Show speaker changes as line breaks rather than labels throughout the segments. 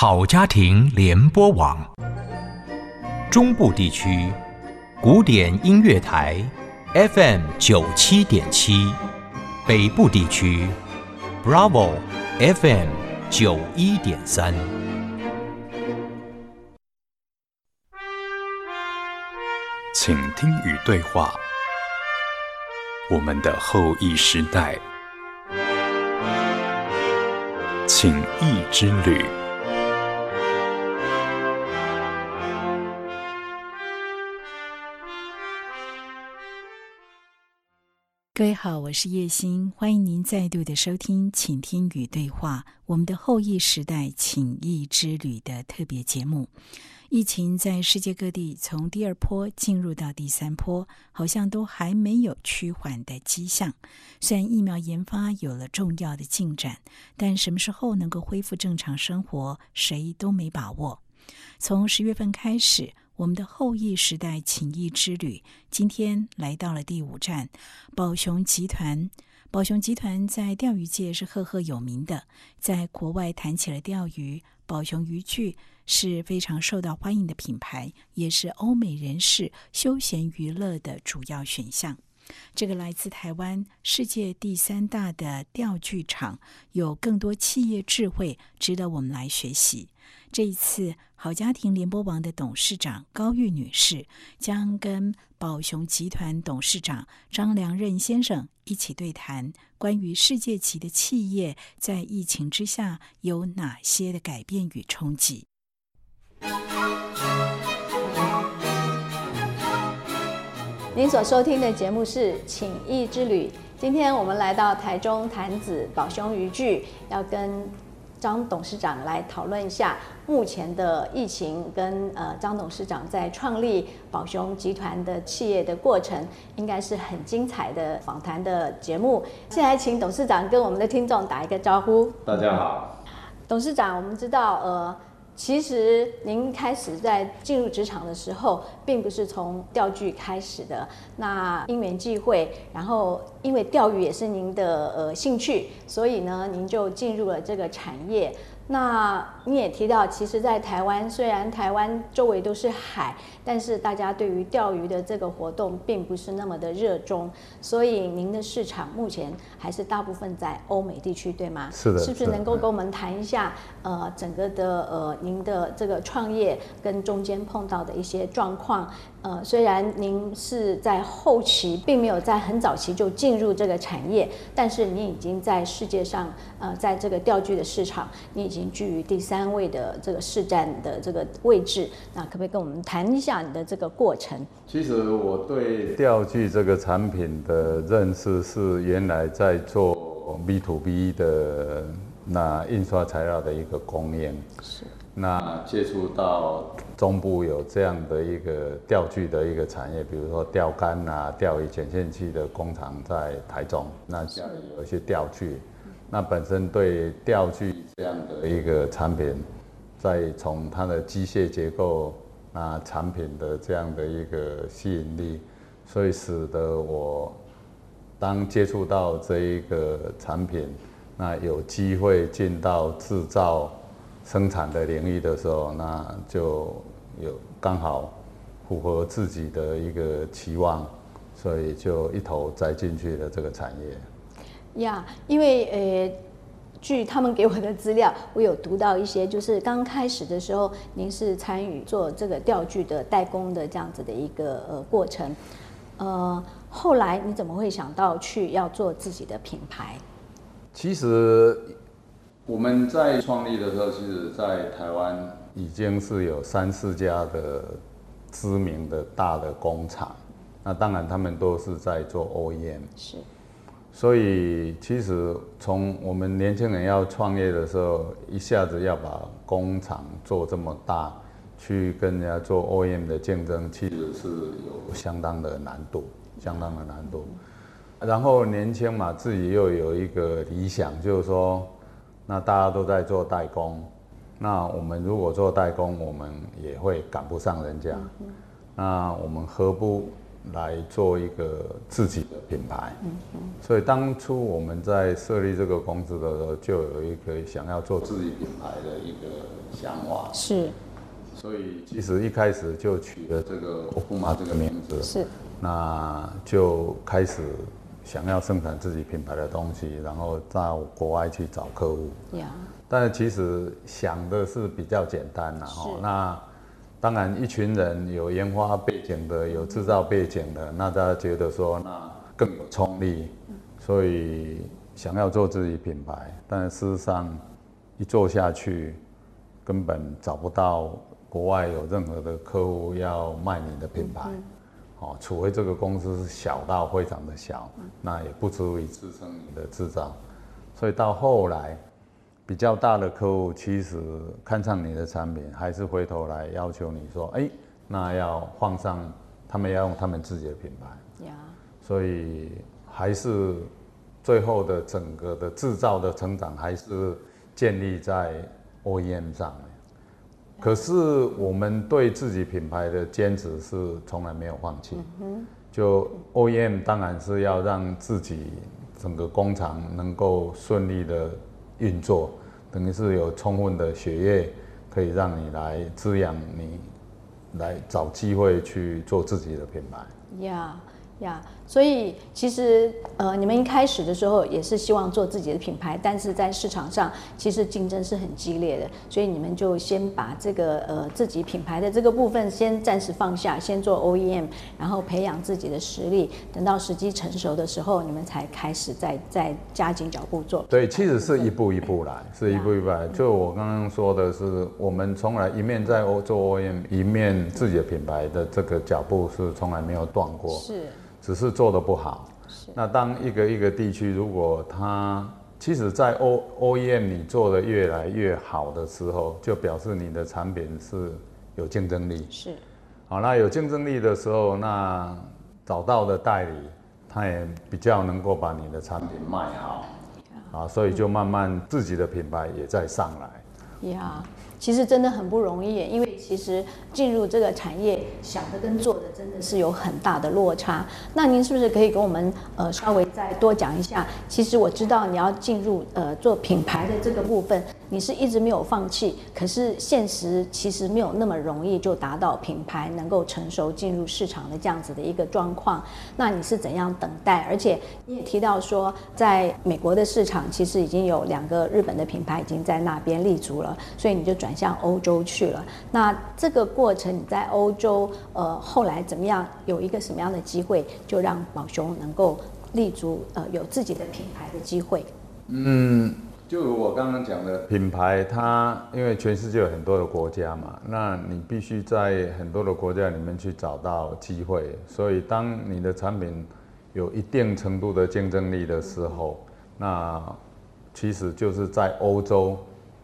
好家庭联播网，中部地区古典音乐台 FM 九七点七，北部地区 Bravo FM 九一点三。
请听与对话，我们的后裔时代，请益之旅。
各位好，我是叶欣，欢迎您再度的收听《请听与对话》我们的后疫时代请益之旅的特别节目。疫情在世界各地从第二波进入到第三波，好像都还没有趋缓的迹象。虽然疫苗研发有了重要的进展，但什么时候能够恢复正常生活，谁都没把握。从十月份开始。我们的后裔时代情谊之旅，今天来到了第五站，宝熊集团。宝熊集团在钓鱼界是赫赫有名的，在国外谈起了钓鱼，宝熊渔具是非常受到欢迎的品牌，也是欧美人士休闲娱乐的主要选项。这个来自台湾世界第三大的钓具厂，有更多企业智慧值得我们来学习。这一次，好家庭联播网的董事长高玉女士将跟宝熊集团董事长张良任先生一起对谈，关于世界级的企业在疫情之下有哪些的改变与冲击。
您所收听的节目是《请益之旅》，今天我们来到台中潭子宝熊渔具，要跟。张董事长来讨论一下目前的疫情跟呃张董事长在创立宝熊集团的企业的过程，应该是很精彩的访谈的节目。现在请董事长跟我们的听众打一个招呼。
大家好，
董事长，我们知道呃。其实您开始在进入职场的时候，并不是从钓具开始的。那因缘际会，然后因为钓鱼也是您的呃兴趣，所以呢，您就进入了这个产业。那你也提到，其实，在台湾，虽然台湾周围都是海，但是大家对于钓鱼的这个活动并不是那么的热衷，所以您的市场目前还是大部分在欧美地区，对吗？
是的。
是不是能够跟我们谈一下，呃，整个的呃，您的这个创业跟中间碰到的一些状况？呃，虽然您是在后期，并没有在很早期就进入这个产业，但是你已经在世界上，呃，在这个钓具的市场，你已经居于第三位的这个市占的这个位置。那可不可以跟我们谈一下你的这个过程？
其实我对钓具这个产品的认识是原来在做 B to B 的那印刷材料的一个供应。是。那接触到中部有这样的一个钓具的一个产业，比如说钓竿啊、钓鱼剪线器的工厂在台中，那家里有一些钓具，那本身对钓具这样的一个产品，再从它的机械结构啊、产品的这样的一个吸引力，所以使得我当接触到这一个产品，那有机会进到制造。生产的领域的时候，那就有刚好符合自己的一个期望，所以就一头栽进去了这个产业。
呀，因为呃，据他们给我的资料，我有读到一些，就是刚开始的时候，您是参与做这个钓具的代工的这样子的一个呃过程。呃，后来你怎么会想到去要做自己的品牌？
其实。我们在创立的时候，其实，在台湾已经是有三四家的知名的大的工厂。那当然，他们都是在做 OEM。是。所以，其实从我们年轻人要创业的时候，一下子要把工厂做这么大，去跟人家做 OEM 的竞争，其实是有相当的难度，相当的难度。然后年轻嘛，自己又有一个理想，就是说。那大家都在做代工，那我们如果做代工，我们也会赶不上人家。那我们何不来做一个自己的品牌。嗯嗯。所以当初我们在设立这个公司的时候，就有一个想要做自己品牌的一个想法。
是。
所以其实一开始就取了这个“欧布玛”这个名字。
是。
那就开始想要生产自己品牌的东西，然后到国外去找客户。呀。但其实想的是比较简单啦，哈。那当然，一群人有研发背景的，有制造背景的，那大家觉得说那更有冲力，所以想要做自己品牌。但事实上，一做下去，根本找不到国外有任何的客户要卖你的品牌。哦，除非这个公司是小到非常的小，那也不足以支撑你的制造。所以到后来。比较大的客户其实看上你的产品，还是回头来要求你说：“哎，那要放上，他们要用他们自己的品牌。”呀，所以还是最后的整个的制造的成长还是建立在 OEM 上面。可是我们对自己品牌的坚持是从来没有放弃。就 OEM 当然是要让自己整个工厂能够顺利的运作。等于是有充分的血液，可以让你来滋养你，来找机会去做自己的品牌。
呀呀。所以其实呃，你们一开始的时候也是希望做自己的品牌，但是在市场上其实竞争是很激烈的，所以你们就先把这个呃自己品牌的这个部分先暂时放下，先做 OEM，然后培养自己的实力，等到时机成熟的时候，你们才开始再再加紧脚步做。
对，其实是一步一步来，是一步一步来。就我刚刚说的是，我们从来一面在做 OEM，一面自己的品牌的这个脚步是从来没有断过。
是。
只是做的不好。那当一个一个地区，如果它其实，在 O O E M 你做的越来越好的时候，就表示你的产品是有竞争力。
是。
好，那有竞争力的时候，那找到的代理，他也比较能够把你的产品卖好。啊，所以就慢慢自己的品牌也在上来。
呀。其实真的很不容易，因为其实进入这个产业，想的跟做的真的是有很大的落差。那您是不是可以跟我们呃稍微再多讲一下？其实我知道你要进入呃做品牌的这个部分。你是一直没有放弃，可是现实其实没有那么容易就达到品牌能够成熟进入市场的这样子的一个状况。那你是怎样等待？而且你也提到说，在美国的市场其实已经有两个日本的品牌已经在那边立足了，所以你就转向欧洲去了。那这个过程你在欧洲，呃，后来怎么样？有一个什么样的机会，就让宝雄能够立足，呃，有自己的品牌的机会？
嗯。就如我刚刚讲的，品牌它因为全世界有很多的国家嘛，那你必须在很多的国家里面去找到机会。所以当你的产品有一定程度的竞争力的时候，那其实就是在欧洲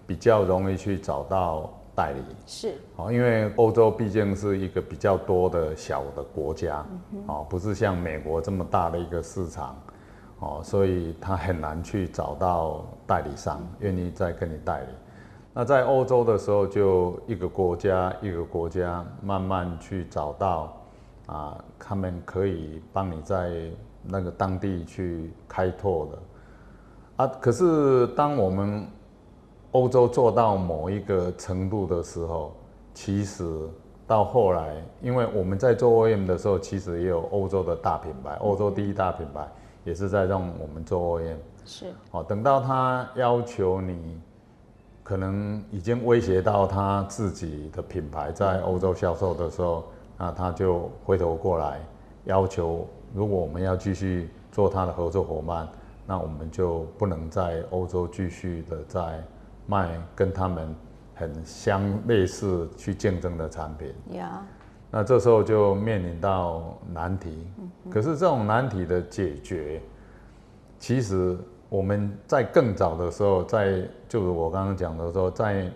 比较容易去找到代理。
是，
哦，因为欧洲毕竟是一个比较多的小的国家，哦，不是像美国这么大的一个市场。哦，所以他很难去找到代理商愿意再跟你代理。那在欧洲的时候，就一个国家一个国家慢慢去找到啊，他们可以帮你在那个当地去开拓的啊。可是当我们欧洲做到某一个程度的时候，其实到后来，因为我们在做 OEM 的时候，其实也有欧洲的大品牌，欧洲第一大品牌。也是在让我们做 OEM，
是，
哦，等到他要求你，可能已经威胁到他自己的品牌在欧洲销售的时候，那他就回头过来要求，如果我们要继续做他的合作伙伴，那我们就不能在欧洲继续的在卖跟他们很相类似去竞争的产品。
呀。
那这时候就面临到难题，可是这种难题的解决，其实我们在更早的时候，在就如我刚刚讲的说，在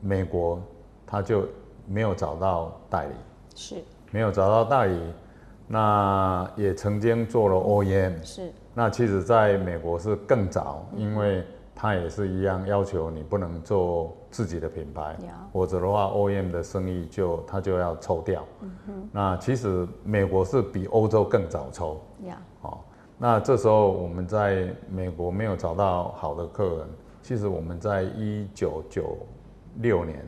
美国他就没有找到代理，
是，
没有找到代理，那也曾经做了 OEM，
是，
那其实在美国是更早，因为它也是一样要求你不能做自己的品牌否则的话 OEM 的生意就他就要抽掉。那其实美国是比欧洲更早抽。
呀，
哦，那这时候我们在美国没有找到好的客人，其实我们在一九九六年，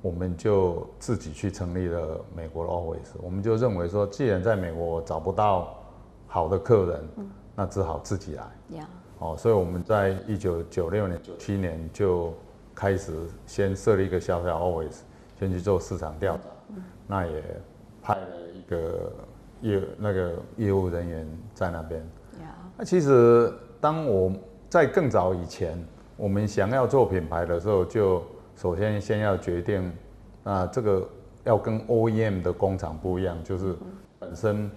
我们就自己去成立了美国的 Always，我们就认为说，既然在美国我找不到好的客人，那只好自己来。
呀，
哦，所以我们在一九九六年、九七年就开始先设立一个小小 Always，先去做市场调查，那也派了一个业那个业务人员在那边。
呀，
那其实当我在更早以前，我们想要做品牌的时候，就首先先要决定，那这个要跟 OEM 的工厂不一样，就是本身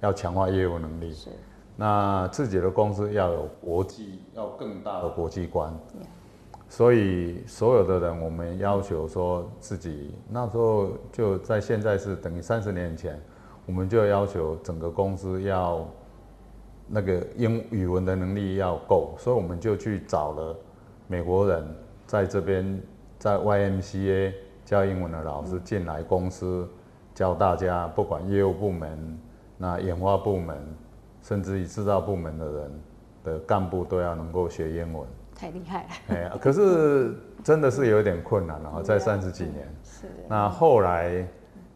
要强化业务能力。
是，
那自己的公司要有国际，要更大的国际观。所以所有的人，我们要求说自己那时候就在现在是等于三十年前，我们就要求整个公司要那个英语文的能力要够，所以我们就去找了美国人在这边在 YMCA 教英文的老师进来公司教大家，不管业务部门、那研发部门，甚至于制造部门的人的干部都要能够学英文。
太厉害了。
哎，可是真的是有点困难了哈，在三十几年。
是，
那后来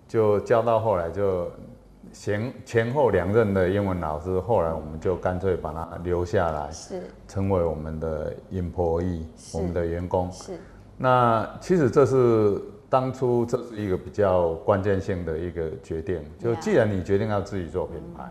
就教到后来就前前后两任的英文老师，后来我们就干脆把他留下来，
是，
成为我们的 employee，我们的员工。
是，
那其实这是当初这是一个比较关键性的一个决定，就既然你决定要自己做品牌，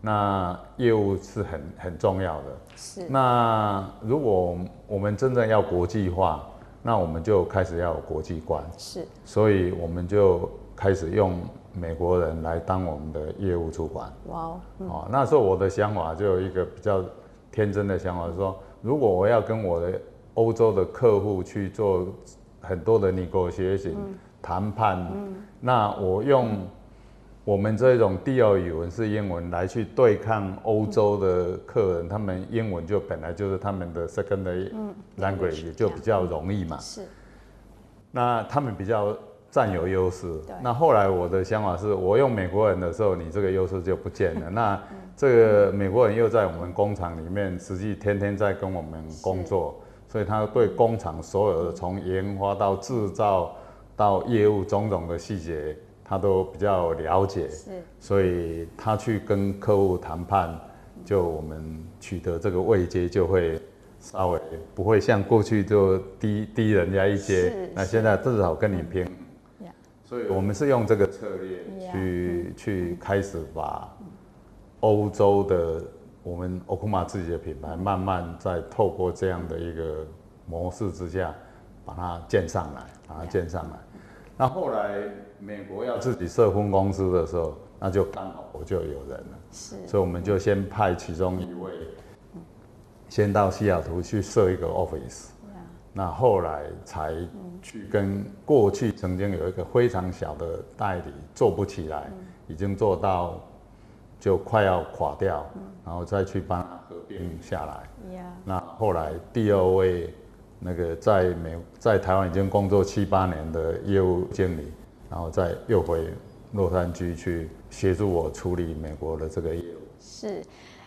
那业务是很很重要的。
是，
那如果我们真正要国际化，那我们就开始要有国际观，
是，
所以我们就开始用美国人来当我们的业务主管。
哇哦，
哦，那时候我的想法就有一个比较天真的想法，说如果我要跟我的欧洲的客户去做很多的 negotiation 谈判，那我用我们这种第二语文是英文来去对抗欧洲的客人，他们英文就本来就是他们的 secondary language，也就比较容易嘛。
是，
那他们比较占有优势
对。
那后来我的想法是，我用美国人的时候，你这个优势就不见了。那这个美国人又在我们工厂里面，实际天天在跟我们工作，所以他对工厂所有的从研发到制造到业务种种的细节，他都比较了解。
是，
所以他去跟客户谈判，就我们取得这个位阶就会稍微不会像过去就低低人家一阶
是，
那现在至少跟你平
Yeah。
所以我们是用这个策略去去开始把欧洲的我们 Okuma 自己的品牌，慢慢在透过这样的一个模式之下，把它建上来，把它建上来。那后来美国要自己设分公司的时候，那就刚好我就有人了，
是，
所以我们就先派其中一位，先到西雅图去设一个 office。那后来才去跟过去曾经有一个非常小的代理做不起来，已经做到就快要垮掉，然后再去帮他合并下来。
呀，
那后来第二位那个在美在台湾已经工作七八年的业务经理，然后再又回洛杉矶去协助我处理美国的这个业务。
是。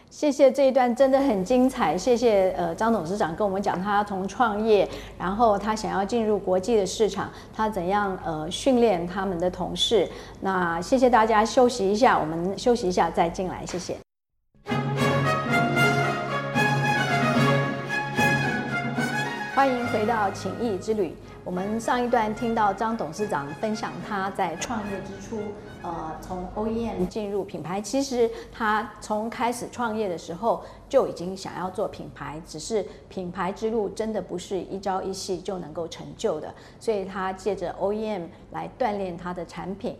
谢谢这一段真的很精彩，谢谢呃张董事长跟我们讲他从创业，然后他想要进入国际的市场，他怎样呃训练他们的同事。那谢谢大家，休息一下，我们休息一下再进来，谢谢。欢迎回到情谊之旅。我们上一段听到张董事长分享他在创业之初，呃，从 OEM 进入品牌。其实他从开始创业的时候就已经想要做品牌，只是品牌之路真的不是一朝一夕就能够成就的，所以他借着 OEM 来锻炼他的产品。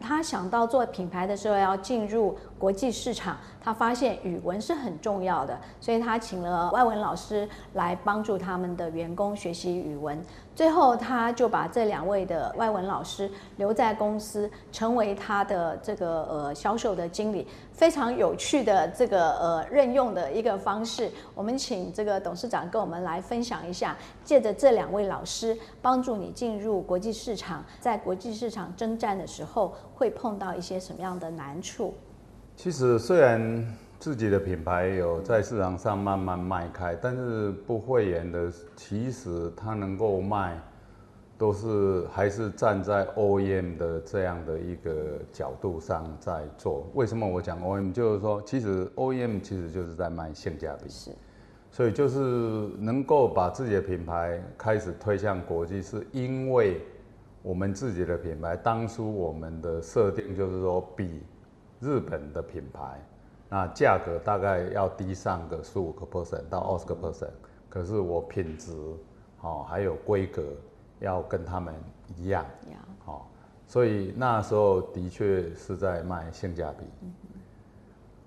他想到做品牌的时候要进入国际市场，他发现语文是很重要的，所以他请了外文老师来帮助他们的员工学习语文。最后他就把这两位的外文老师留在公司，成为他的这个呃销售的经理，非常有趣的这个呃任用的一个方式。我们请这个董事长跟我们来分享一下，借着这两位老师帮助你进入国际市场，在国际市场征战的时候会碰到一些什么样的难处？
其实虽然自己的品牌有在市场上慢慢卖开，但是不会员的其实它能够卖，都是还是站在 OEM 的这样的一个角度上在做。为什么我讲 OEM？就是说，其实 OEM 其实就是在卖性价比，
是，
所以就是能够把自己的品牌开始推向国际，是因为我们自己的品牌当初我们的设定就是说比。日本的品牌，那价格大概要低上个十五个 percent 到二十个 percent，可是我品质，好还有规格要跟他们一样，好，所以那时候的确是在卖性价比。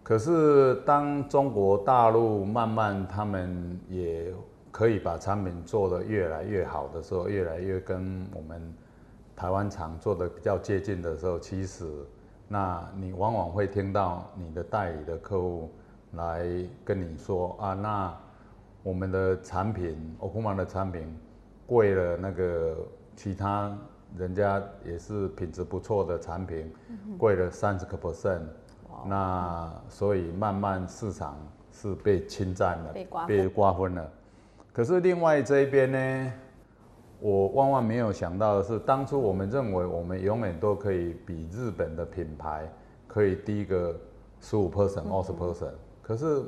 可是当中国大陆慢慢他们也可以把产品做得越来越好的时候，越来越跟我们台湾厂做的比较接近的时候，其实。那你往往会听到你的代理的客户来跟你说啊，那我们的产品，欧库玛的产品贵了，那个其他人家也是品质不错的产品，贵了三十个 percent，那所以慢慢市场是被侵占了，被瓜分了。可是另外这一边呢？我万万没有想到的是，当初我们认为我们永远都可以比日本的品牌可以低个十五 percent、二十 percent。可是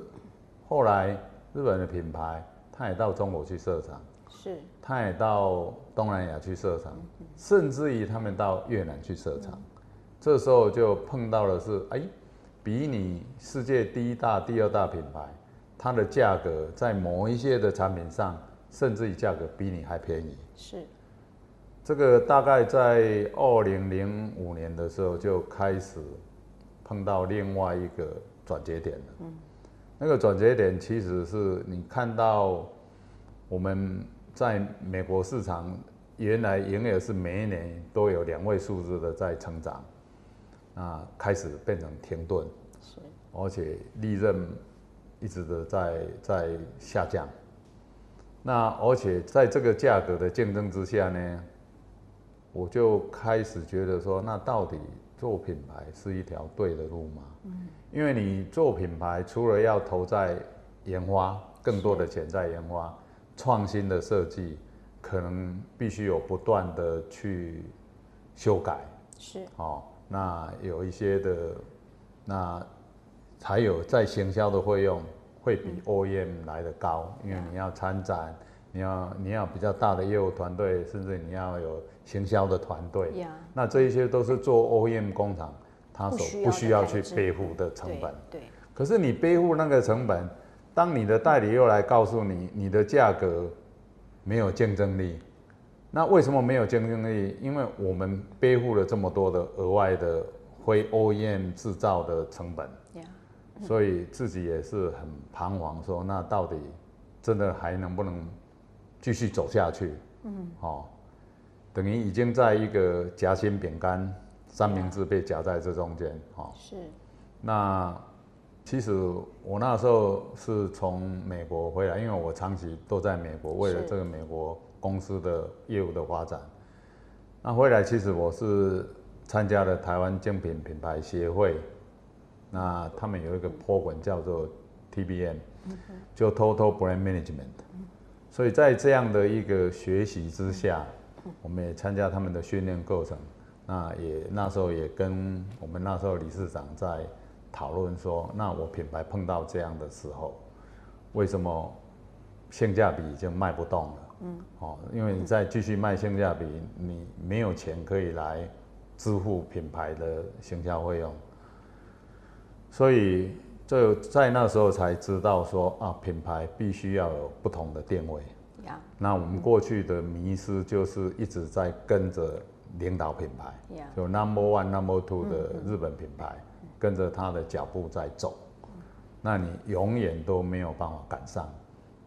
后来日本的品牌，他也到中国去设厂，
是，
他也到东南亚去设厂，甚至于他们到越南去设厂。这时候就碰到的是，哎，比你世界第一大、第二大品牌，它的价格在某一些的产品上。甚至于价格比你还便宜，
是，
这个大概在二零零五年的时候就开始碰到另外一个转折点了。嗯，那个转折点其实是你看到我们在美国市场原来营业额是每一年都有两位数字的在成长，啊，开始变成停顿，是，而且利润一直的在在下降。那而且在这个价格的竞争之下呢，我就开始觉得说，那到底做品牌是一条对的路吗？嗯，因为你做品牌，除了要投在研发更多的钱在研发创新的设计，可能必须有不断的去修改。
是。
哦，那有一些的，那才有在行销的费用。会比 OEM 来的高，因为你要参展，你要你要比较大的业务团队，甚至你要有行销的团队。那这一些都是做 OEM 工厂，他所不需要去背负的成本。
对。
可是你背负那个成本，当你的代理又来告诉你，你的价格没有竞争力，那为什么没有竞争力？因为我们背负了这么多的额外的非 OEM 制造的成本。所以自己也是很彷徨，说那到底真的还能不能继续走下去？嗯，哦，等于已经在一个夹心饼干三明治被夹在这中间，
哦。是。
那其实我那时候是从美国回来，因为我长期都在美国，为了这个美国公司的业务的发展。那回来其实我是参加了台湾精品品牌协会。那他们有一个 program 叫做 TBM，就 Total Brand Management。所以在这样的一个学习之下，我们也参加他们的训练过程。那也那时候也跟我们那时候理事长在讨论说，那我品牌碰到这样的时候，为什么性价比已经卖不动了？嗯，哦，因为你再继续卖性价比，你没有钱可以来支付品牌的行销费用。所以，就在那时候才知道说啊，品牌必须要有不同的定位。那我们过去的迷失就是一直在跟着领导品牌，就 number one、number two 的日本品牌，跟着他的脚步在走。那你永远都没有办法赶上，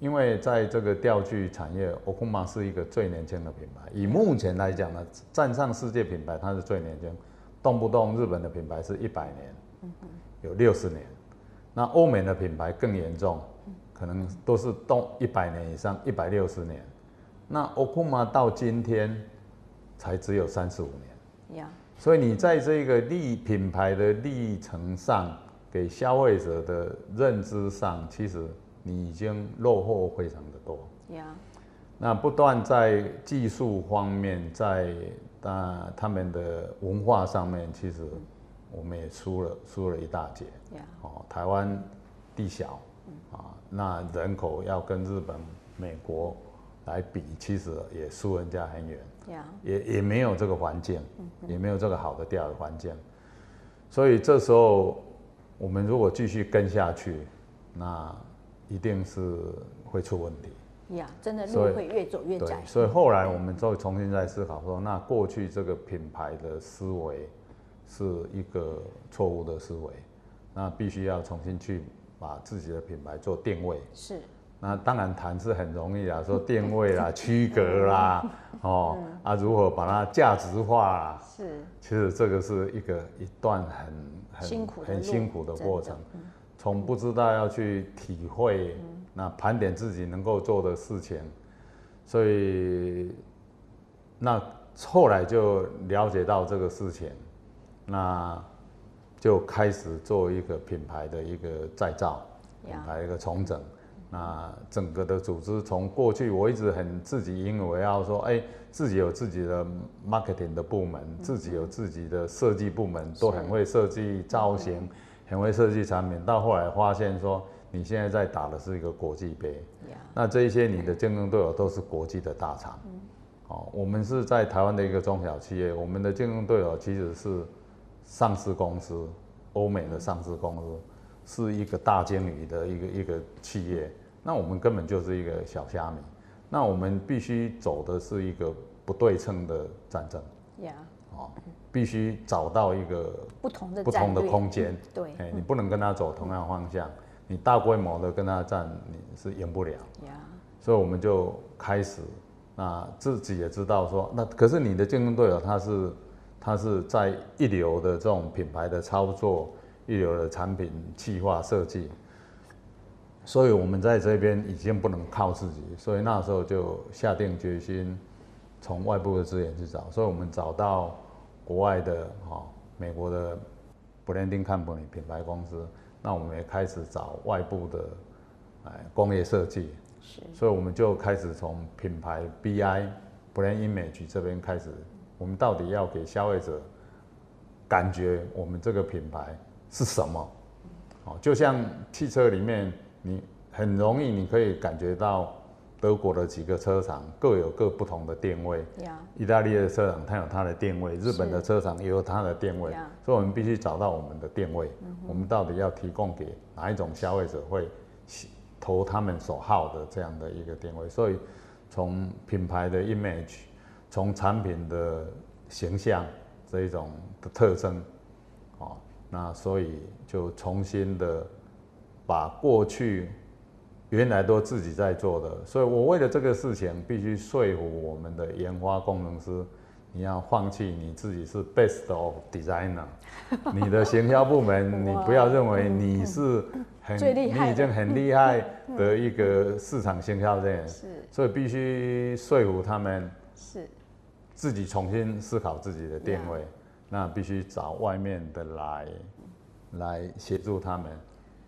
因为在这个钓具产业，Okuma 是一个最年轻的品牌。以目前来讲呢，站上世界品牌，它是最年轻，动不动日本的品牌是一百年，有六十年。那欧美的品牌更严重，可能都是动一百年以上，一百六十年。那 Okuma 到今天才只有三十五年。
呀，
所以你在这个历品牌的历程上，给消费者的认知上，其实你已经落后非常的多。
呀，
那不断在技术方面，在啊他们的文化上面，其实我们也输了输了一大截。
呀，
哦，台湾地小啊，那人口要跟日本、美国来比，其实也输人家很远。
呀，
也也没有这个环境，也没有这个好的钓的环境，所以这时候我们如果继续跟下去，那一定是会出问题。
呀，真的路会越走越窄，。
所以后来我们就重新再思考说，那过去这个品牌的思维是一个错误的思维，那必须要重新去把自己的品牌做定位。
是，
那当然谈是很容易啊，说定位啦、区隔啦，哦啊，如何把它价值化啦，
是，
其实这个是一个一段很很
辛苦
很辛苦的过程。从不知道要去体会，那盘点自己能够做的事情，所以那后来就了解到这个事情，那就开始做一个品牌的一个再造，品牌一个重整。那整个的组织从过去我一直很自己引以为傲，说，哎，自己有自己的 marketing 的部门，自己有自己的设计部门，都很会设计造型，很会设计产品。到后来发现说，你现在在打的是一个国际杯，那这一些你的竞争对手都是国际的大厂，哦，我们是在台湾的一个中小企业，我们的竞争对手其实是上市公司，欧美的上市公司，是一个大鲸鱼的一个一个企业，那我们根本就是一个小虾米，那我们必须走的是一个不对称的战争，必须找到一个
不同的
不同的空间，
对，
哎，你不能跟他走同样方向，你大规模的跟他战，你是赢不了。
呀，
所以我们就开始，那自己也知道说，那可是你的竞争对手他是他是在一流的这种品牌的操作，一流的产品企划设计，所以我们在这边已经不能靠自己，所以那时候就下定决心从外部的资源去找，所以我们找到国外的哈、美国的 branding company 品牌公司，那我们也开始找外部的哎工业设计，
是，
所以我们就开始从品牌 BI brand image 这边开始，我们到底要给消费者感觉我们这个品牌是什么？哦，就像汽车里面，你很容易你可以感觉到德国的几个车厂各有各不同的定位，
呀，
意大利的车厂它有它的定位，日本的车厂也有它的定位所以我们必须找到我们的定位，我们到底要提供给哪一种消费者会投他们所好的这样的一个定位。所以从品牌的 image，从产品的形象这一种的特征，哦，那所以就重新的把过去原来都自己在做的，所以我为了这个事情，必须说服我们的研发工程师，你要放弃你自己是 best of designer，你的行销部门，你不要认为你是很
最厉害
你已经很厉害的一个市场行销人，
是。
所以必须说服他们
是，
自己重新思考自己的定位，那必须找外面的来来协助他们。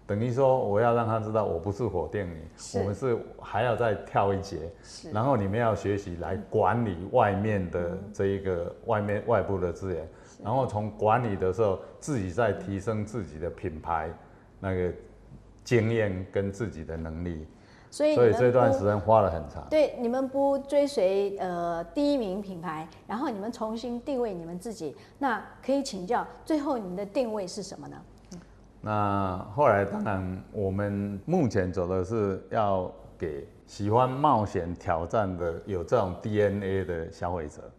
等于说，我要让他知道，我不是否定你，我们是还要再跳一节，
是。
然后你们要学习来管理外面的这一个外面外部的资源，然后从管理的时候，自己再提升自己的品牌那个经验跟自己的能力，
所以
所以这段时间花了很长。
对，你们不追随呃第一名品牌，然后你们重新定位你们自己，那可以请教，最后你们的定位是什么呢？
那后来当然，我们目前走的是要给喜欢冒险挑战的有这种 DNA 的消费者，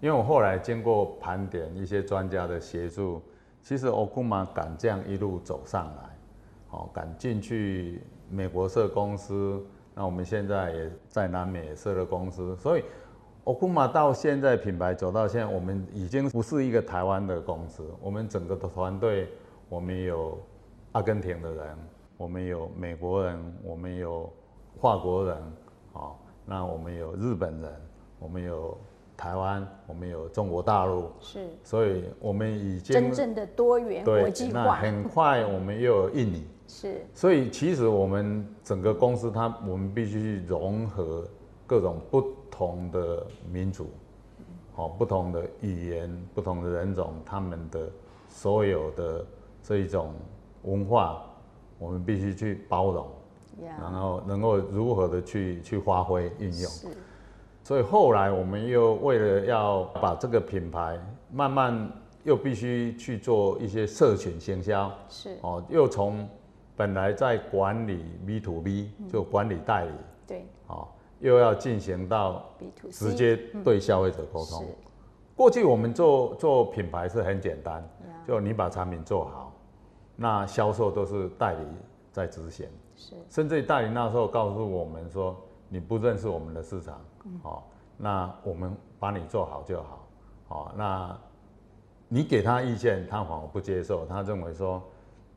因为我后来经过盘点一些专家的协助，其实 Okuma 敢这样一路走上来，哦，敢进去美国设公司，那我们现在也在南美也设了公司，所以 Okuma 到现在品牌走到现在，我们已经不是一个台湾的公司，我们整个的团队，我们有阿根廷的人，我们有美国人，我们有法国人，哦，那我们有日本人，我们有台湾，我们有中国大陆，
是。
所以我们已经
真正的多元国，际化，
那很快我们又有印尼。
是。
所以其实我们整个公司它，我们必须去融合各种不同的民族，好、不同的语言、不同的人种，他们的所有的这一种文化，我们必须去包容，然
呀，
后能够如何的去去发挥运用。
是。
所以后来我们又为了要把这个品牌慢慢又必须去做一些社群行销，
是，
哦，又从本来在管理 B to B 就管理代理，
对。
哦，又要进行到
B to C
直接对消费者沟通。
是。
过去我们做做品牌是很简单，就你把产品做好，那销售都是代理在执行。
是。
甚至于代理那时候告诉我们说，你不认识我们的市场，
嗯。
哦，那我们把你做好就好，哦，那你给他意见，他反而不接受，他认为说，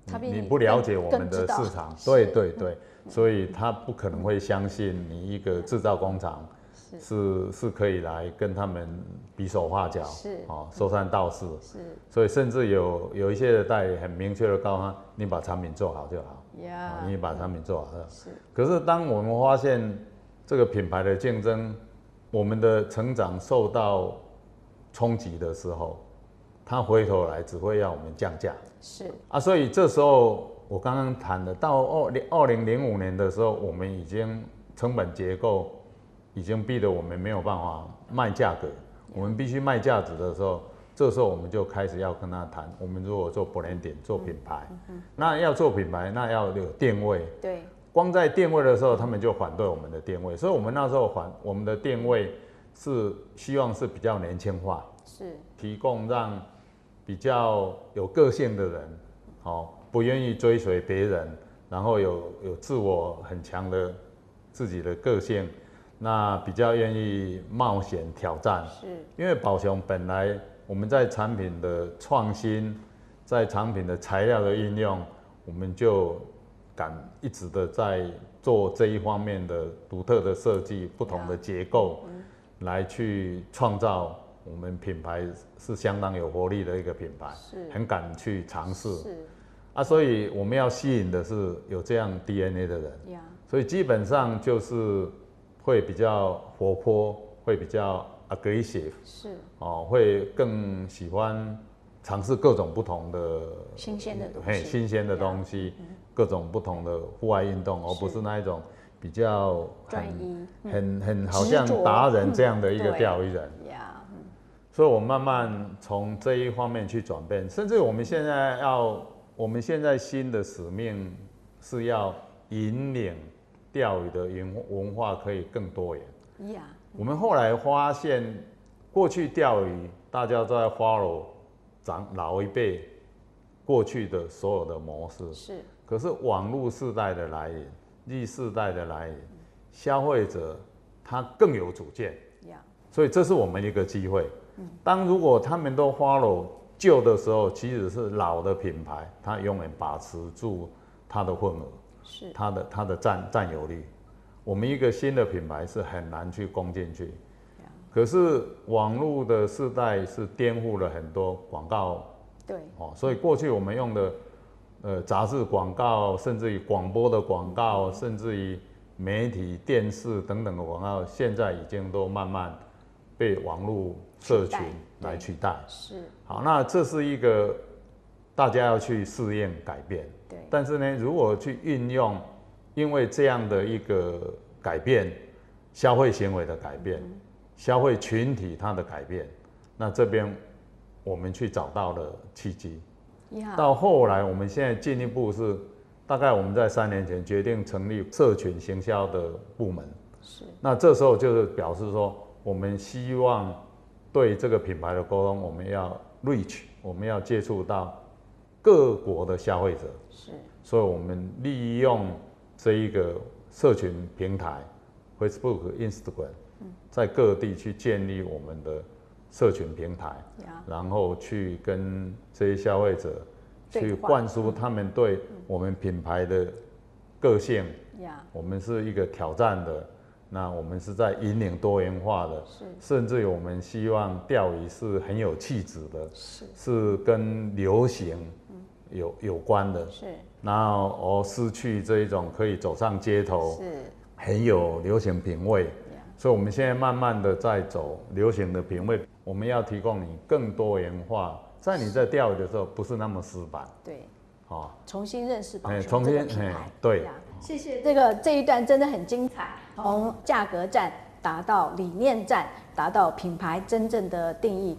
他比你
你不了解我们的市场，对对对，所以他不可能会相信你一个制造工厂
是。
是是可以来跟他们比手画脚，
是。
哦，说三道四，
是。
所以甚至有有一些的代理很明确的告诉他，你把产品做好就好。
呀。
啊，，你把产品做好了。
是。
可是当我们发现这个品牌的竞争，我们的成长受到冲击的时候，他回头来只会要我们降价。
是。
啊。所以这时候我刚刚谈的，到二零二零零五年的时候，我们已经成本结构已经逼得我们没有办法卖价格，我们必须卖价值的时候。这时候我们就开始要跟他谈，我们如果做 branding 做品牌，那要做品牌，那要有定位，
对。
光在定位的时候，他们就反对我们的定位，所以我们那时候反我们的定位是希望是比较年轻化，
是。
提供让比较有个性的人，哦，不愿意追随别人，然后有有自我很强的自己的个性，那比较愿意冒险挑战，
是。
因为宝熊本来我们在产品的创新，在产品的材料的应用，我们就敢一直的在做这一方面的独特的设计，不同的结构，来去创造我们品牌是相当有活力的一个品牌，
是。
很敢去尝试。
是。
啊，所以我们要吸引的是有这样 DNA 的人。
呀
所以基本上就是会比较活泼，会比较 aggressive
是。
哦，会更喜欢尝试各种不同的
新鲜的东
嘿
西
新鲜的东西，各种不同的户外运动，而不是那一种比较
专
很
嗯。
很很好像达人这样的一个钓鱼人。所以我慢慢从这一方面去转变，甚至我们现在要，我们现在新的使命是要引领钓鱼的文文化可以更多元。
呀
我们后来发现，过去钓鱼大家都在 follow 长老一辈过去的所有的模式，
是
可是网络世代的来临，Z 世代的来临，消费者他更有主见。
呀
所以这是我们一个机会。当如果他们都 follow 旧的时候，其实是老的品牌，它永远把持住它的份额，
是。
它的它的占占有率。我们一个新的品牌是很难去攻进去。可是网络的时代是颠覆了很多广告。
对。
哦，所以过去我们用的呃杂志广告，甚至于广播的广告，甚至于媒体、电视等等的广告，现在已经都慢慢被网络社群来取代。
是
好，那这是一个大家要去适应改变。
对
但是呢，如果去运用，因为这样的一个改变，消费行为的改变，消费群体它的改变，那这边我们去找到了契机。到后来，我们现在进一步是，大概我们在三年前决定成立社群行销的部门。
是
那这时候就是表示说，我们希望对这个品牌的沟通，我们要 reach，我们要接触到各国的消费者，
是。
所以我们利用这一个社群平台，Facebook、Instagram，在各地去建立我们的社群平台，然后去跟这些消费者去灌输他们对我们品牌的个性。我们是一个挑战的，那我们是在引领多元化的，甚至于我们希望钓鱼是很有气质的，是。是跟流行有有关的，是。然后哦，失去这一种可以走上街头，是。很有流行品味，所以我们现在慢慢的在走流行的品味。我们要提供你更多元化，在你在钓鱼的时候不是那么死板，
对，好，重新认识宝熊
重新
品牌，
对。
谢谢这个这一段真的很精彩，从价格战达到理念战，达到品牌真正的定义。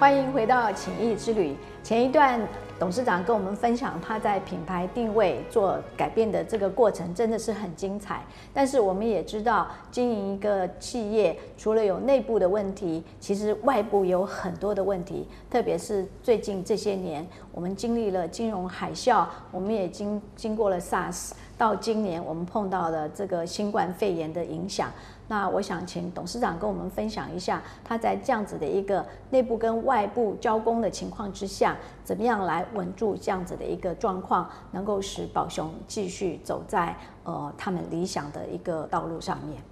欢迎回到情谊之旅。前一段董事长跟我们分享他在品牌定位做改变的这个过程，真的是很精彩。但是我们也知道，经营一个企业，除了有内部的问题，其实外部有很多的问题。特别是最近这些年，我们经历了金融海啸，我们也经经过了 SARS，到今年我们碰到了这个新冠肺炎的影响。那我想请董事长跟我们分享一下，他在这样子的一个内部跟外部交工的情况之下，怎么样来稳住这样子的一个状况，能够使宝熊继续走在呃他们理想的一个道路上面。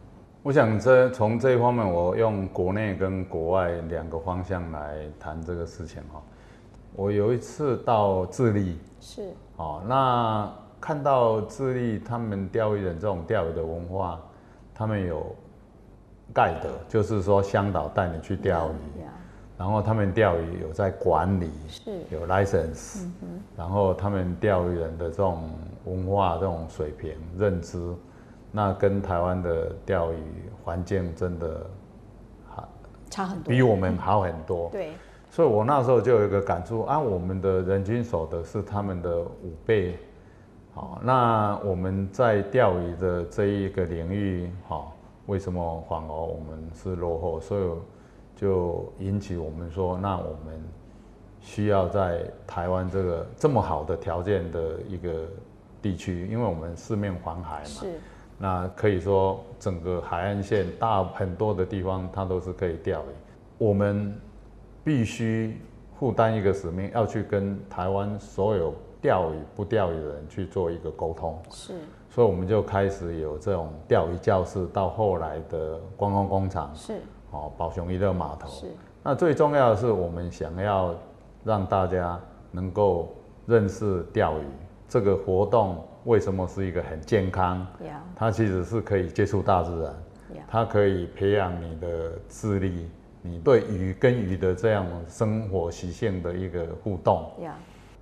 我想这从这一方面，我用国内跟国外两个方向来谈这个事情哈。我有一次到智利，
是
哦，那看到智利他们钓鱼人这种钓鱼的文化，他们有。盖的，就是说香岛带你去钓鱼，然后他们钓鱼有在管理，是。有 license，然后他们钓鱼人的这种文化、这种水平、认知，那跟台湾的钓鱼环境真的
好差很多，
比我们好很多。
对，
所以我那时候就有一个感触啊，我们的人均所得是他们的五倍，好，那我们在钓鱼的这一个领域，好。为什么反而我们是落后？所以就引起我们说，那我们需要在台湾这个这么好的条件的一个地区，因为我们四面环海嘛，那可以说整个海岸线大很多的地方，它都是可以钓鱼。我们必须负担一个使命，要去跟台湾所有钓鱼不钓鱼的人去做一个沟通。
是。
所以我们就开始有这种钓鱼教室，到后来的观光工厂
是
哦，宝熊娱乐码头是。那最重要的是，我们想要让大家能够认识钓鱼这个活动为什么是一个很健康。它其实是可以接触大自然，它可以培养你的智力，你对鱼跟鱼的这样生活习性的一个互动。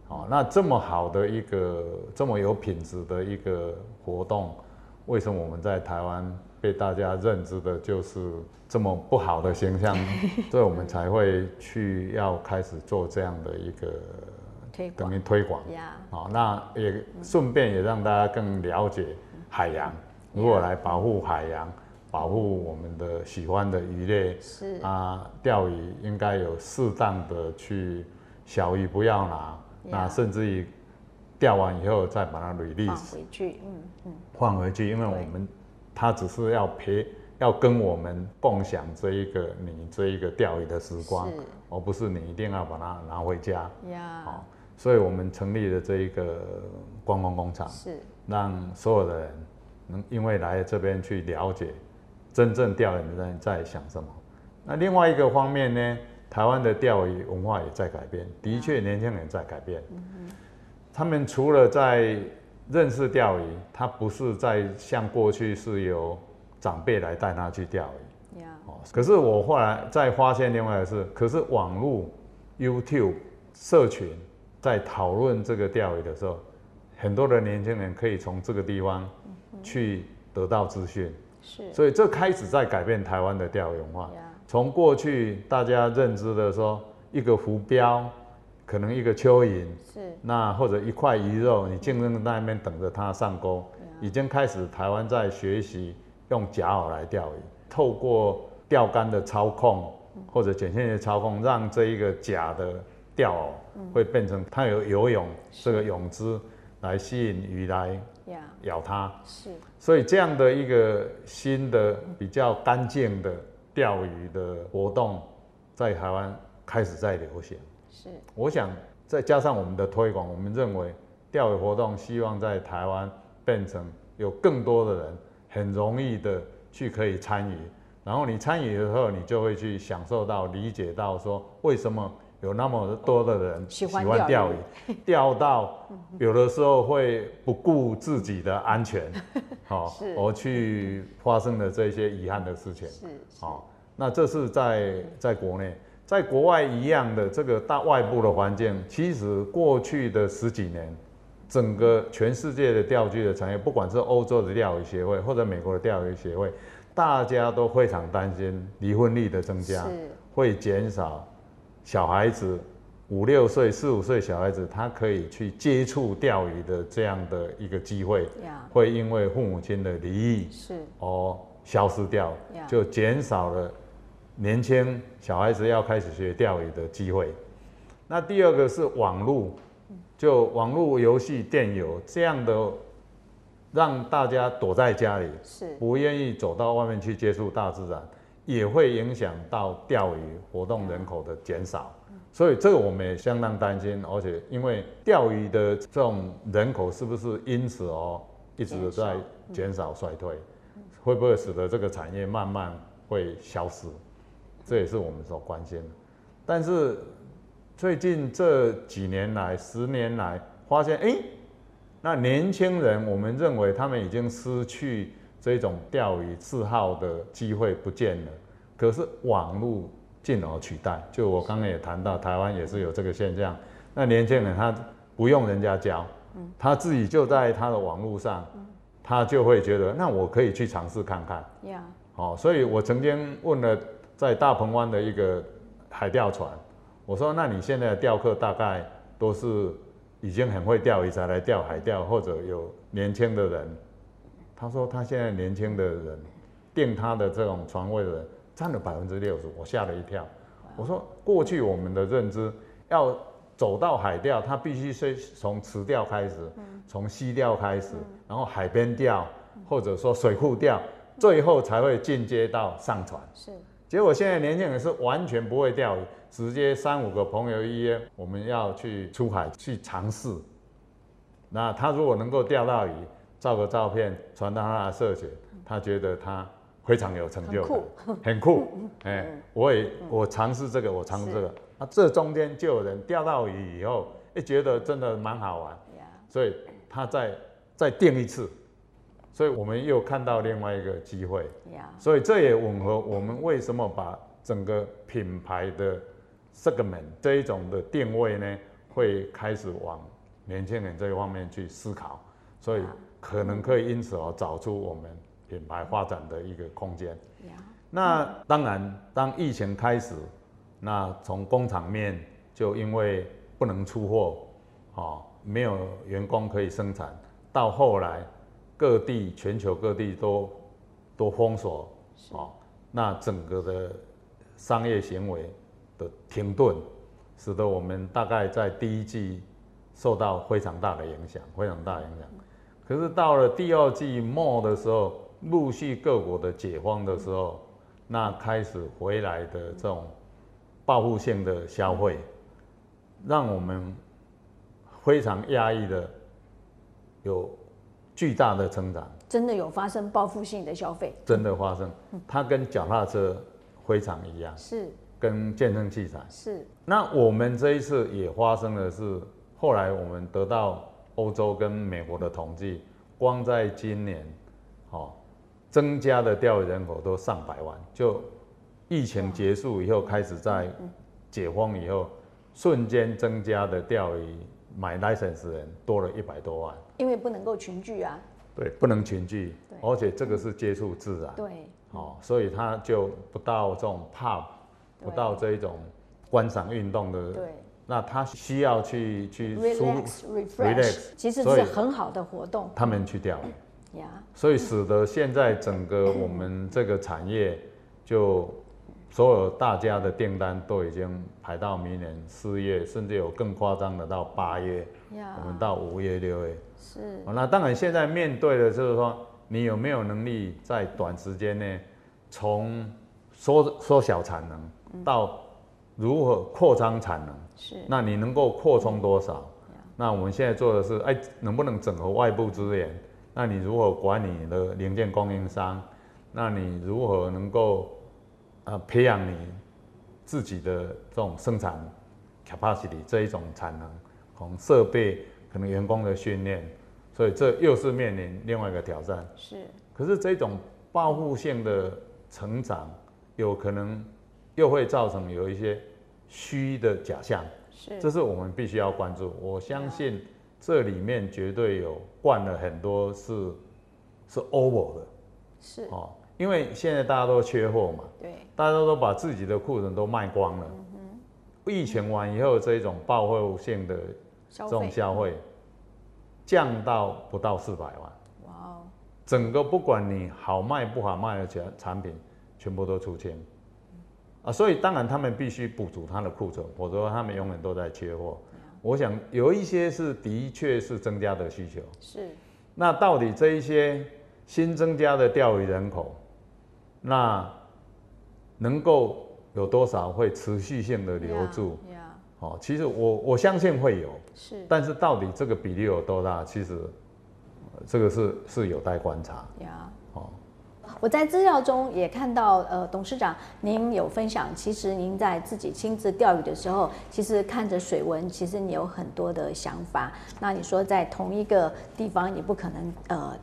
哦，那这么好的一个这么有品质的一个活动，为什么我们在台湾被大家认知的就是这么不好的形象？所以我们才会去要开始做这样的一个
等
于推广。好，那也顺便也让大家更了解海洋，如果来保护海洋，保护我们的喜欢的鱼类。是啊，钓鱼应该有适当的去小鱼不要拿。那甚至于钓完以后再把它 release
回去，嗯
嗯，放回去，因为我们它只是要陪，要跟我们共享这一个你这一个钓鱼的时光，而不是你一定要把它拿回家。呀，好，所以我们成立了这一个观光工厂，是让所有的人能因为来这边去了解真正钓鱼的人在想什么。那另外一个方面呢？台湾的钓鱼文化也在改变，的确，年轻人在改变。他们除了在认识钓鱼，他不是在像过去是由长辈来带他去钓鱼。哦，可是我后来再发现另外的是，可是网络、YouTube、社群在讨论这个钓鱼的时候，很多的年轻人可以从这个地方去得到资讯。是，所以这开始在改变台湾的钓鱼文化。从过去大家认知的说，一个浮标，可能一个蚯蚓，是。那或者一块鱼肉，你竞争在那边等着它上钩，已经开始台湾在学习用假饵来钓鱼，透过钓竿的操控或者卷线的操控，让这一个假的钓饵，会变成它有游泳这个泳姿来吸引鱼来，咬它。
是。
所以这样的一个新的比较干净的钓鱼的活动，在台湾开始在流行。
是。
我想再加上我们的推广，我们认为钓鱼活动希望在台湾变成有更多的人很容易的去可以参与，然后你参与的时候，你就会去享受到、理解到说为什么有那么多的人
喜欢
钓
钓
鱼，钓到有的时候会不顾自己的安全，好、
是。
而去发生了这些遗憾的事情。
是。
好、那这是在在国内，在国外一样的这个大外部的环境，其实过去的十几年，整个全世界的钓具的产业，不管是欧洲的钓鱼协会或者美国的钓鱼协会，大家都非常担心离婚率的增加，
是。
会减少小孩子五六岁、四五岁小孩子他可以去接触钓鱼的这样的一个机会，
呀，
会因为父母亲的离异
是。
哦消失掉就减少了年轻小孩子要开始学钓鱼的机会。那第二个是网络，就网络游戏、电游这样的，让大家躲在家里，
是
不愿意走到外面去接触大自然，也会影响到钓鱼活动人口的减少。所以这个我们也相当担心，而且因为钓鱼的这种人口是不是因此哦一直在减少衰退，会不会使得这个产业慢慢会消失？这也是我们所关心的。但是最近这几年来，十年来，发现哎、诶那年轻人，我们认为他们已经失去这种钓鱼嗜好的机会不见了。可是网络进而取代，就我刚刚也谈到，台湾也是有这个现象。那年轻人他不用人家教，他自己就在他的网络上，他就会觉得，那我可以去尝试看看。
呀，
哦，所以我曾经问了在大鹏湾的一个海钓船，我说：“那你现在的钓客大概都是已经很会钓鱼才来钓海钓，或者有年轻的人？”他说：“他现在年轻的人订他的这种船位的人占了百分之六十。”我吓了一跳。我说：“过去我们的认知要走到海钓，他必须是从池钓开始，从溪钓开始，然后海边钓，或者说水库钓，最后才会进阶到上船。
是
结果现在年轻人是完全不会钓鱼，直接三五个朋友一约，我们要去出海去尝试。那他如果能够钓到鱼，照个照片传到他的社群，他觉得他非常有成就感，很酷。哎、我也我尝试这个，我尝试这个，那，这中间就有人钓到鱼以后，哎、觉得真的蛮好玩，所以他再再定一次，所以我们又看到另外一个机会。
呀，
所以这也吻合我们为什么把整个品牌的 segment 这一种的定位呢，会开始往年轻人这一方面去思考，所以可能可以因此而找出我们品牌发展的一个空间。
呀，
那当然，当疫情开始，那从工厂面就因为不能出货，哦，没有员工可以生产，到后来各地全球各地都都封锁，哦，那整个的商业行为的停顿，使得我们大概在第一季受到非常大的影响，非常大的影响。可是到了第二季末的时候，陆续各国的解封的时候，那开始回来的这种报复性的消费，让我们非常压抑的有巨大的成长，
真的有发生报复性的消费，
真的发生。它跟脚踏车非常一样，
是
跟健身器材。
是
那我们这一次也发生的是，后来我们得到欧洲跟美国的统计，光在今年，哦，增加的钓鱼人口都上百万。就疫情结束以后，开始在解封以后，瞬间增加的钓鱼买 license 人多了一百多万。
因为不能够群聚啊，
对，不能群聚，而且这个是接触自然。
对，
哦，所以他就不到这种 pub，不到这一种观赏运动的，
对。
那他需要去去舒
，relax。
refresh，relax，
其实是很好的活动。
他们去钓。鱼，
呀，
所以使得现在整个我们这个产业就所有大家的订单都已经排到明年四月，甚至有更夸张的到八月，我们到五月、六月。
是。
那当然，现在面对的就是说，你有没有能力在短时间内从缩缩小产能到如何扩张产能？
是。
那你能够扩充多少？那我们现在做的是，哎，能不能整合外部资源？那你如何管你的零件供应商？那你如何能够呃培养你自己的这种生产 capacity 这一种产能？从设备可能员工的训练，所以这又是面临另外一个挑战。
是。
可是这种报复性的成长，有可能又会造成有一些虚的假象。是这是我们必须要关注。我相信这里面绝对有灌了很多是是 over 的，
是
哦，因为现在大家都缺货嘛，
对，
大家都把自己的库存都卖光了。疫情完以后，这种报复性的这种消费降到不到四百万。哇哦！整个不管你好卖不好卖的产产品，全部都出清。啊，所以当然他们必须补足他的库存，否则他们永远都在缺货。我想有一些是的确是增加的需求，
是。
那到底这一些新增加的钓鱼人口，那能够有多少会持续性的留住？哦，其实我我相信会有，
是。
但是到底这个比例有多大？其实这个是是有待观察。
我在资料中也看到，呃，董事长您有分享，其实您在自己亲自钓鱼的时候，其实看着水文，其实你有很多的想法。那你说在同一个地方，你不可能，呃。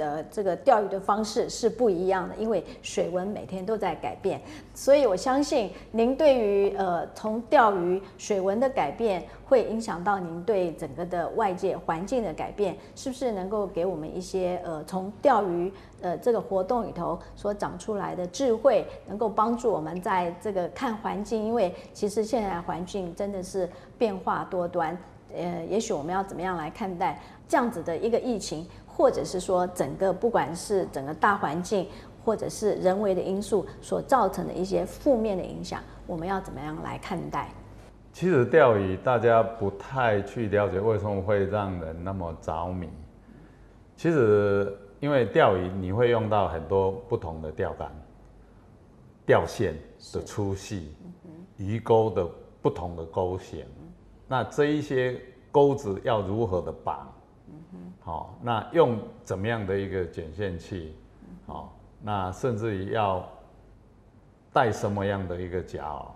的这个钓鱼的方式是不一样的，因为水温每天都在改变，所以我相信您对于呃从钓鱼水温的改变会影响到您对整个的外界环境的改变，是不是能够给我们一些呃从钓鱼呃这个活动里头所长出来的智慧，能够帮助我们在这个看环境，因为其实现在环境真的是变化多端，呃，也许我们要怎么样来看待这样子的一个疫情？或者是说，整个不管是整个大环境，或者是人为的因素所造成的一些负面的影响，我们要怎么样来看待？
其实钓鱼大家不太去了解为什么会让人那么着迷。其实因为钓鱼你会用到很多不同的钓竿、钓线的粗细、鱼钩的不同的钩型，那这一些钩子要如何的绑？好，那用怎么样的一个卷线器？好，那甚至于要带什么样的一个夹袄？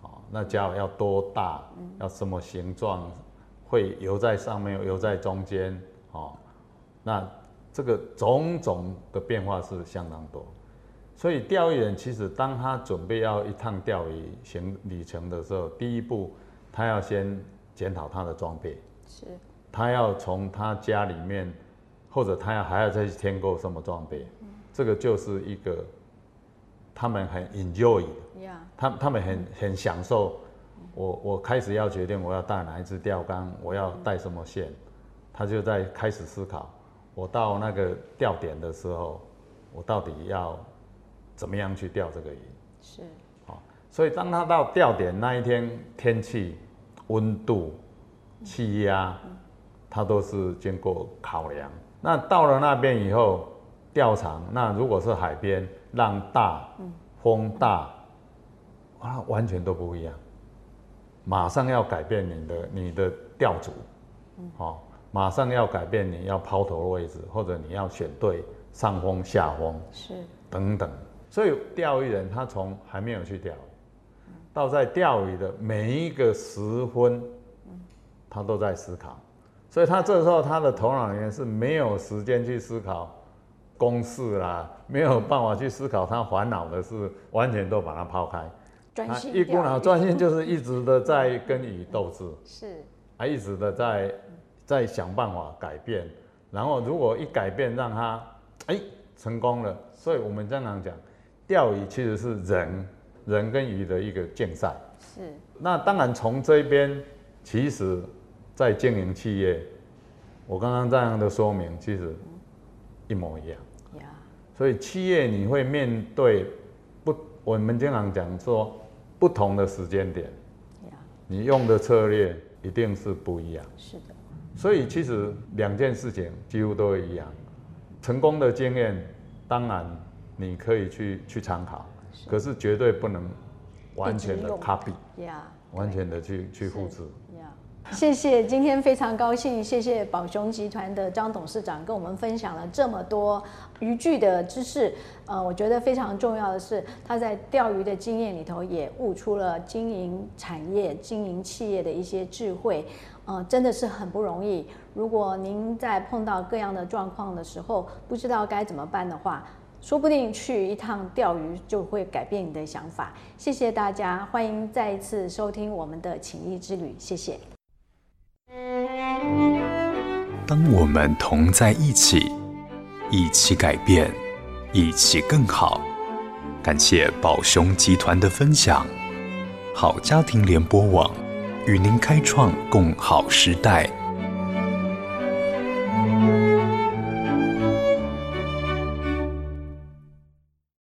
好，那夹袄要多大？要什么形状？会游在上面，游在中间？好，那这个种种的变化是相当多。所以钓鱼人其实当他准备要一趟钓鱼行旅程的时候，第一步他要先检讨他的装备。
是。
他要从他家里面，或者他要还要再去添购什么装备，这个就是一个他们很 enjoy，他他们很很享受。我我开始要决定我要带哪一支钓竿，我要带什么线，他就在开始思考。我到那个钓点的时候，我到底要怎么样去钓这个鱼？
是，
好，所以当他到钓点那一天，天气、温度、气压。它都是经过考量。那到了那边以后，钓场那如果是海边，浪大，风大，啊，完全都不一样。马上要改变你的你的钓组，好，马上要改变你要抛投的位置，或者你要选对上风下风，
是
等等。所以钓鱼人他从还没有去钓，到在钓鱼的每一个时分，他都在思考。所以他这时候他的头脑里面是没有时间去思考公式啦，没有办法去思考他烦恼的事，完全都把它抛开，
专心
一股脑专心就是一直的在跟鱼斗智，
是，
还一直的在在想办法改变，然后如果一改变让他哎成功了，所以我们经常讲钓鱼其实是人人跟鱼的一个竞赛，
是，
那当然从这边其实。在经营企业，我刚刚这样的说明其实一模一样。所以企业你会面对不我们经常讲说，不同的时间点，你用的策略一定是不一样。
是的。
所以其实两件事情几乎都一样，成功的经验当然你可以去去参考，可是绝对不能完全的 copy，完全的去去复制。
谢谢，今天非常高兴，谢谢宝雄集团的张董事长跟我们分享了这么多渔具的知识。呃，我觉得非常重要的是，他在钓鱼的经验里头也悟出了经营产业、经营企业的一些智慧。呃，真的是很不容易。如果您在碰到各样的状况的时候，不知道该怎么办的话，说不定去一趟钓鱼就会改变你的想法。谢谢大家，欢迎再一次收听我们的情谊之旅，谢谢。
当我们同在一起，一起改变，一起更好。感谢宝熊集团的分享，好家庭联播网与您开创共好时代。